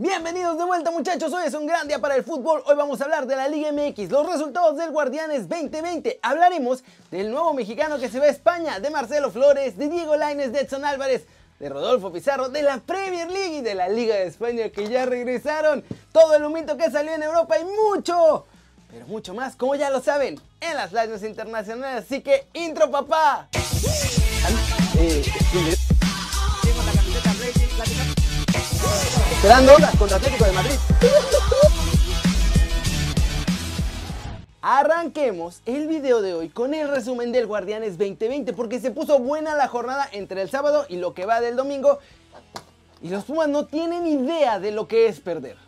Bienvenidos de vuelta muchachos, hoy es un gran día para el fútbol, hoy vamos a hablar de la Liga MX, los resultados del Guardianes 2020, hablaremos del nuevo mexicano que se va a España, de Marcelo Flores, de Diego Lainez, de Edson Álvarez, de Rodolfo Pizarro, de la Premier League y de la Liga de España que ya regresaron, todo el humito que salió en Europa y mucho, pero mucho más, como ya lo saben, en las lives internacionales, así que intro papá. Eh, Esperando contra Atlético de Madrid. Arranquemos el video de hoy con el resumen del Guardianes 2020 porque se puso buena la jornada entre el sábado y lo que va del domingo y los Pumas no tienen idea de lo que es perder.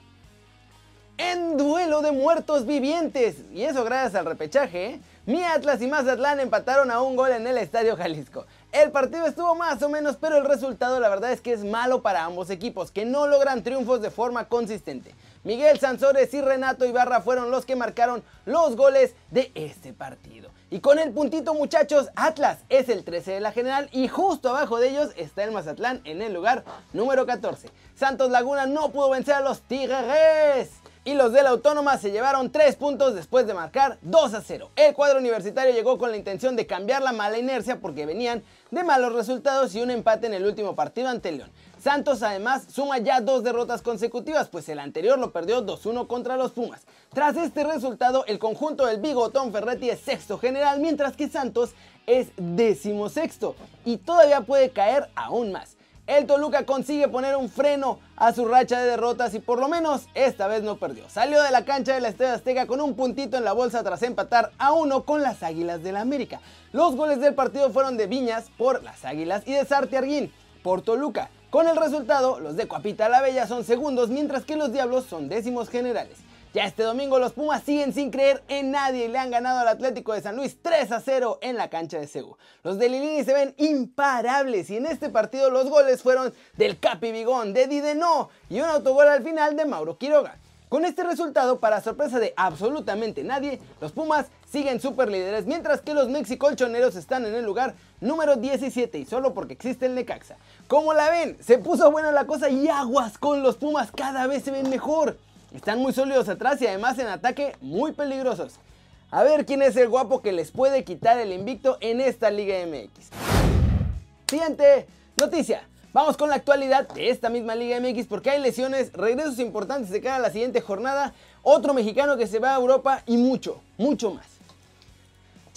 En duelo de muertos vivientes, y eso gracias al repechaje, ¿eh? Mi Atlas y Mazatlán empataron a un gol en el Estadio Jalisco. El partido estuvo más o menos, pero el resultado la verdad es que es malo para ambos equipos, que no logran triunfos de forma consistente. Miguel Sansores y Renato Ibarra fueron los que marcaron los goles de este partido. Y con el puntito muchachos, Atlas es el 13 de la general y justo abajo de ellos está el Mazatlán en el lugar número 14. Santos Laguna no pudo vencer a los Tigres y los de la Autónoma se llevaron 3 puntos después de marcar 2 a 0. El cuadro universitario llegó con la intención de cambiar la mala inercia porque venían de malos resultados y un empate en el último partido ante León. Santos además suma ya dos derrotas consecutivas, pues el anterior lo perdió 2-1 contra los Pumas. Tras este resultado, el conjunto del Bigotón Ferretti es sexto general, mientras que Santos es décimo sexto y todavía puede caer aún más el Toluca consigue poner un freno a su racha de derrotas y por lo menos esta vez no perdió. Salió de la cancha de la Estadio Azteca con un puntito en la bolsa tras empatar a uno con las Águilas del la América. Los goles del partido fueron de Viñas por las Águilas y de Sarti Arguín por Toluca. Con el resultado, los de Coapita la Bella son segundos mientras que los Diablos son décimos generales. Ya este domingo los Pumas siguen sin creer en nadie y le han ganado al Atlético de San Luis 3 a 0 en la cancha de Seúl. Los de Lilini se ven imparables y en este partido los goles fueron del Capi Bigón, de Dideno y un autogol al final de Mauro Quiroga. Con este resultado, para sorpresa de absolutamente nadie, los Pumas siguen super líderes, mientras que los mexicolchoneros están en el lugar número 17 y solo porque existe el Necaxa. Como la ven, se puso buena la cosa y aguas con los Pumas cada vez se ven mejor. Están muy sólidos atrás y además en ataque muy peligrosos. A ver quién es el guapo que les puede quitar el invicto en esta Liga MX. Siguiente noticia. Vamos con la actualidad de esta misma Liga MX porque hay lesiones, regresos importantes de cara a la siguiente jornada, otro mexicano que se va a Europa y mucho, mucho más.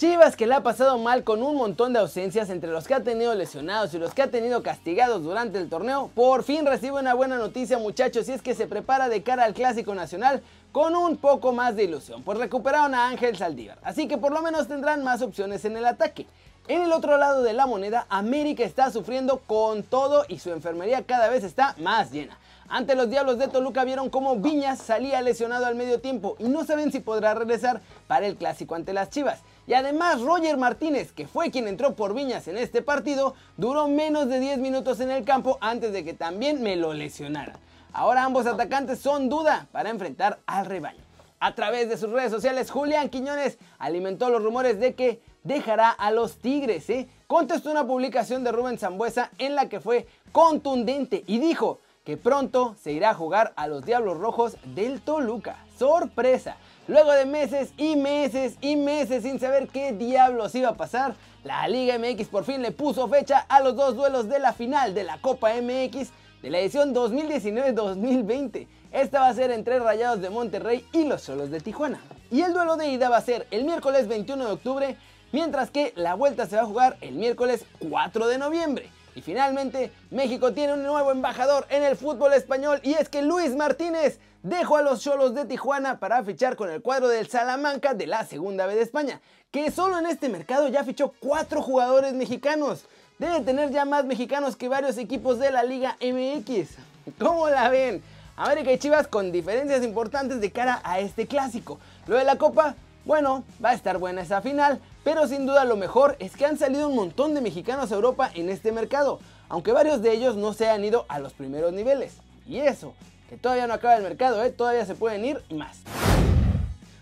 Chivas que le ha pasado mal con un montón de ausencias entre los que ha tenido lesionados y los que ha tenido castigados durante el torneo, por fin recibe una buena noticia muchachos y es que se prepara de cara al Clásico Nacional con un poco más de ilusión, pues recuperaron a Ángel Saldívar, así que por lo menos tendrán más opciones en el ataque. En el otro lado de la moneda, América está sufriendo con todo y su enfermería cada vez está más llena. Ante los Diablos de Toluca vieron cómo Viñas salía lesionado al medio tiempo y no saben si podrá regresar para el clásico ante las Chivas. Y además Roger Martínez, que fue quien entró por Viñas en este partido, duró menos de 10 minutos en el campo antes de que también me lo lesionara. Ahora ambos atacantes son duda para enfrentar al rebaño. A través de sus redes sociales, Julián Quiñones alimentó los rumores de que dejará a los Tigres. ¿eh? Contestó una publicación de Rubén Zambuesa en la que fue contundente y dijo que pronto se irá a jugar a los Diablos Rojos del Toluca. ¡Sorpresa! Luego de meses y meses y meses sin saber qué diablos iba a pasar, la Liga MX por fin le puso fecha a los dos duelos de la final de la Copa MX de la edición 2019-2020. Esta va a ser entre Rayados de Monterrey y los Solos de Tijuana. Y el duelo de ida va a ser el miércoles 21 de octubre, mientras que la vuelta se va a jugar el miércoles 4 de noviembre. Y finalmente, México tiene un nuevo embajador en el fútbol español y es que Luis Martínez dejó a los Cholos de Tijuana para fichar con el cuadro del Salamanca de la Segunda B de España, que solo en este mercado ya fichó cuatro jugadores mexicanos. Debe tener ya más mexicanos que varios equipos de la Liga MX. ¿Cómo la ven? América y Chivas con diferencias importantes de cara a este clásico. Lo de la Copa, bueno, va a estar buena esa final, pero sin duda lo mejor es que han salido un montón de mexicanos a Europa en este mercado, aunque varios de ellos no se han ido a los primeros niveles. Y eso, que todavía no acaba el mercado, ¿eh? todavía se pueden ir más.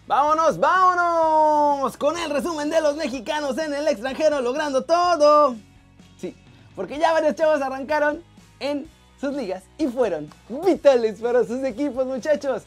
Vámonos, vámonos con el resumen de los mexicanos en el extranjero logrando todo. Sí, porque ya varios chavos arrancaron en sus ligas y fueron vitales para sus equipos muchachos.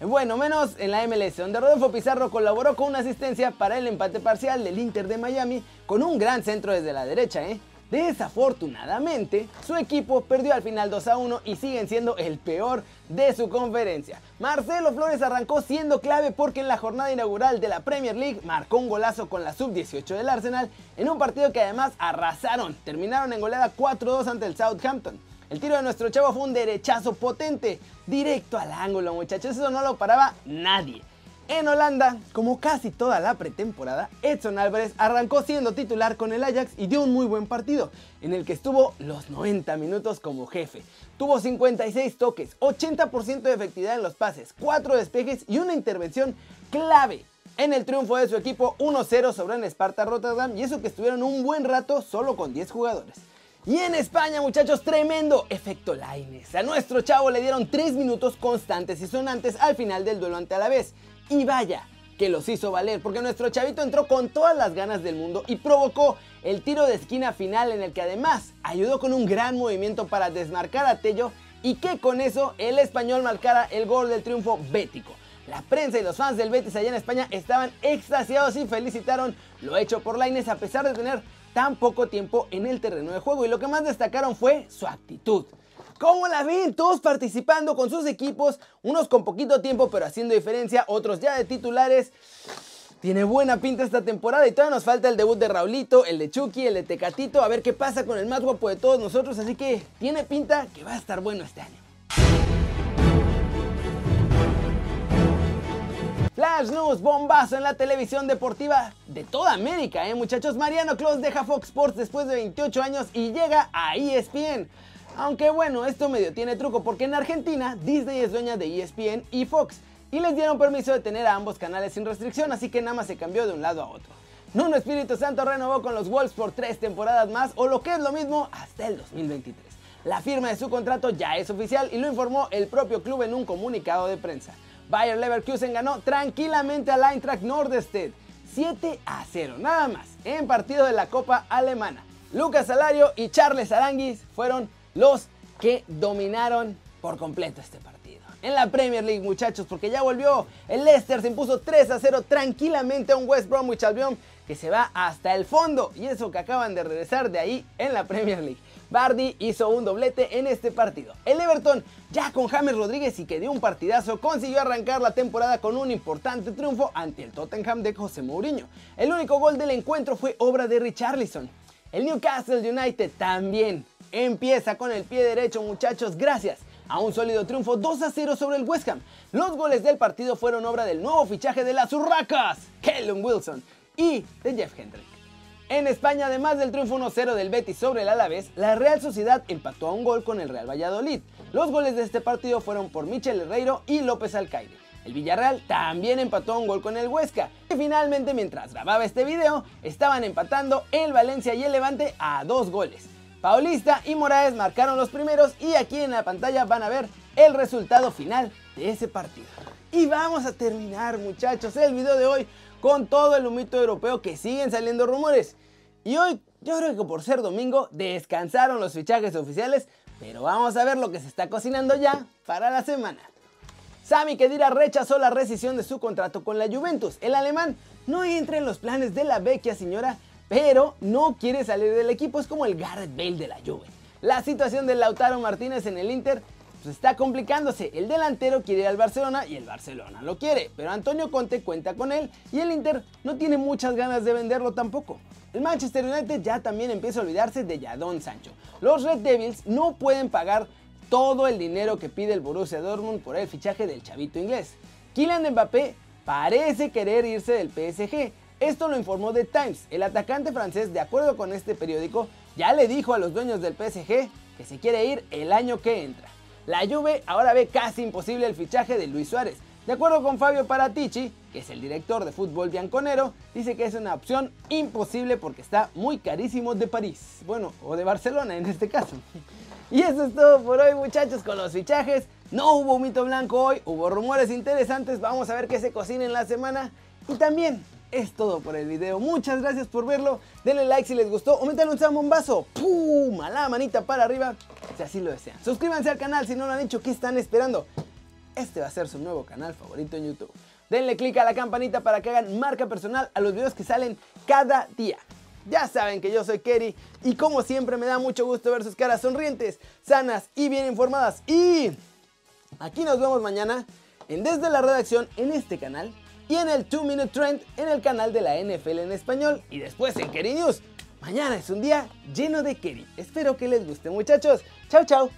Bueno, menos en la MLS, donde Rodolfo Pizarro colaboró con una asistencia para el empate parcial del Inter de Miami con un gran centro desde la derecha, ¿eh? Desafortunadamente, su equipo perdió al final 2 a 1 y siguen siendo el peor de su conferencia. Marcelo Flores arrancó siendo clave porque en la jornada inaugural de la Premier League marcó un golazo con la sub-18 del Arsenal en un partido que además arrasaron. Terminaron en goleada 4-2 ante el Southampton. El tiro de nuestro chavo fue un derechazo potente, directo al ángulo, muchachos. Eso no lo paraba nadie. En Holanda, como casi toda la pretemporada, Edson Álvarez arrancó siendo titular con el Ajax y dio un muy buen partido, en el que estuvo los 90 minutos como jefe. Tuvo 56 toques, 80% de efectividad en los pases, 4 despejes y una intervención clave en el triunfo de su equipo 1-0 sobre el Sparta Rotterdam y eso que estuvieron un buen rato solo con 10 jugadores. Y en España, muchachos, tremendo efecto Laines. A nuestro chavo le dieron 3 minutos constantes y sonantes al final del duelo ante Alavés. Y vaya, que los hizo valer, porque nuestro chavito entró con todas las ganas del mundo y provocó el tiro de esquina final en el que además ayudó con un gran movimiento para desmarcar a Tello y que con eso el español marcara el gol del triunfo bético. La prensa y los fans del Betis allá en España estaban extasiados y felicitaron lo hecho por Laines a pesar de tener tan poco tiempo en el terreno de juego y lo que más destacaron fue su actitud. ¿Cómo la ven? Todos participando con sus equipos, unos con poquito tiempo pero haciendo diferencia, otros ya de titulares. Tiene buena pinta esta temporada y todavía nos falta el debut de Raulito, el de Chucky, el de Tecatito, a ver qué pasa con el más guapo de todos nosotros, así que tiene pinta que va a estar bueno este año. Flash News, bombazo en la televisión deportiva de toda América, ¿eh? Muchachos, Mariano Clos deja Fox Sports después de 28 años y llega a ESPN. Aunque bueno, esto medio tiene truco porque en Argentina Disney es dueña de ESPN y Fox y les dieron permiso de tener a ambos canales sin restricción, así que nada más se cambió de un lado a otro. Nuno Espíritu Santo renovó con los Wolves por tres temporadas más o lo que es lo mismo hasta el 2023. La firma de su contrato ya es oficial y lo informó el propio club en un comunicado de prensa. Bayer Leverkusen ganó tranquilamente al Eintracht Nordestedt 7 a 0, nada más, en partido de la Copa Alemana. Lucas Salario y Charles Aranguis fueron los que dominaron por completo este partido. En la Premier League, muchachos, porque ya volvió. El Leicester se impuso 3 a 0 tranquilamente a un West Bromwich Albion que se va hasta el fondo. Y eso que acaban de regresar de ahí en la Premier League. Bardi hizo un doblete en este partido. El Everton, ya con James Rodríguez y que dio un partidazo, consiguió arrancar la temporada con un importante triunfo ante el Tottenham de José Mourinho. El único gol del encuentro fue obra de Richarlison. El Newcastle United también empieza con el pie derecho, muchachos, gracias a un sólido triunfo 2 a 0 sobre el West Ham. Los goles del partido fueron obra del nuevo fichaje de las Urracas, Kellen Wilson, y de Jeff Hendrick. En España, además del triunfo 1-0 del Betis sobre el Alavés, la Real Sociedad empató a un gol con el Real Valladolid. Los goles de este partido fueron por Michel Herreiro y López Alcaide. El Villarreal también empató a un gol con el Huesca. Y finalmente, mientras grababa este video, estaban empatando el Valencia y el Levante a dos goles. Paulista y Moraes marcaron los primeros y aquí en la pantalla van a ver el resultado final de ese partido. Y vamos a terminar muchachos el video de hoy con todo el humito europeo que siguen saliendo rumores. Y hoy yo creo que por ser domingo descansaron los fichajes oficiales, pero vamos a ver lo que se está cocinando ya para la semana. Sami Khedira rechazó la rescisión de su contrato con la Juventus. El alemán no entra en los planes de la vecchia señora, pero no quiere salir del equipo, es como el Gareth Bale de la Juve. La situación de Lautaro Martínez en el Inter pues está complicándose. El delantero quiere ir al Barcelona y el Barcelona lo quiere, pero Antonio Conte cuenta con él y el Inter no tiene muchas ganas de venderlo tampoco. El Manchester United ya también empieza a olvidarse de Jadon Sancho. Los Red Devils no pueden pagar todo el dinero que pide el Borussia Dortmund por el fichaje del chavito inglés. Kylian Mbappé parece querer irse del PSG. Esto lo informó The Times. El atacante francés, de acuerdo con este periódico, ya le dijo a los dueños del PSG que se quiere ir el año que entra. La Juve ahora ve casi imposible el fichaje de Luis Suárez. De acuerdo con Fabio Paratici, que es el director de fútbol bianconero, dice que es una opción imposible porque está muy carísimo de París. Bueno, o de Barcelona en este caso. Y eso es todo por hoy muchachos con los fichajes. No hubo mito blanco hoy, hubo rumores interesantes. Vamos a ver qué se cocina en la semana. Y también es todo por el video. Muchas gracias por verlo. Denle like si les gustó o métanle un zambombazo. ¡Pum! A la manita para arriba si así lo desean. Suscríbanse al canal si no lo han hecho. ¿Qué están esperando? Este va a ser su nuevo canal favorito en YouTube. Denle click a la campanita para que hagan marca personal a los videos que salen cada día. Ya saben que yo soy Kerry y como siempre me da mucho gusto ver sus caras sonrientes, sanas y bien informadas. Y aquí nos vemos mañana en Desde la Redacción en este canal y en el 2 Minute Trend en el canal de la NFL en español y después en Kerry News. Mañana es un día lleno de Kerry. Espero que les guste muchachos. Chao, chao.